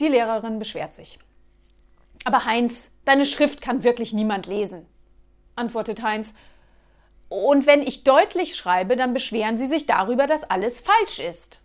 Die Lehrerin beschwert sich. Aber Heinz, deine Schrift kann wirklich niemand lesen, antwortet Heinz. Und wenn ich deutlich schreibe, dann beschweren Sie sich darüber, dass alles falsch ist.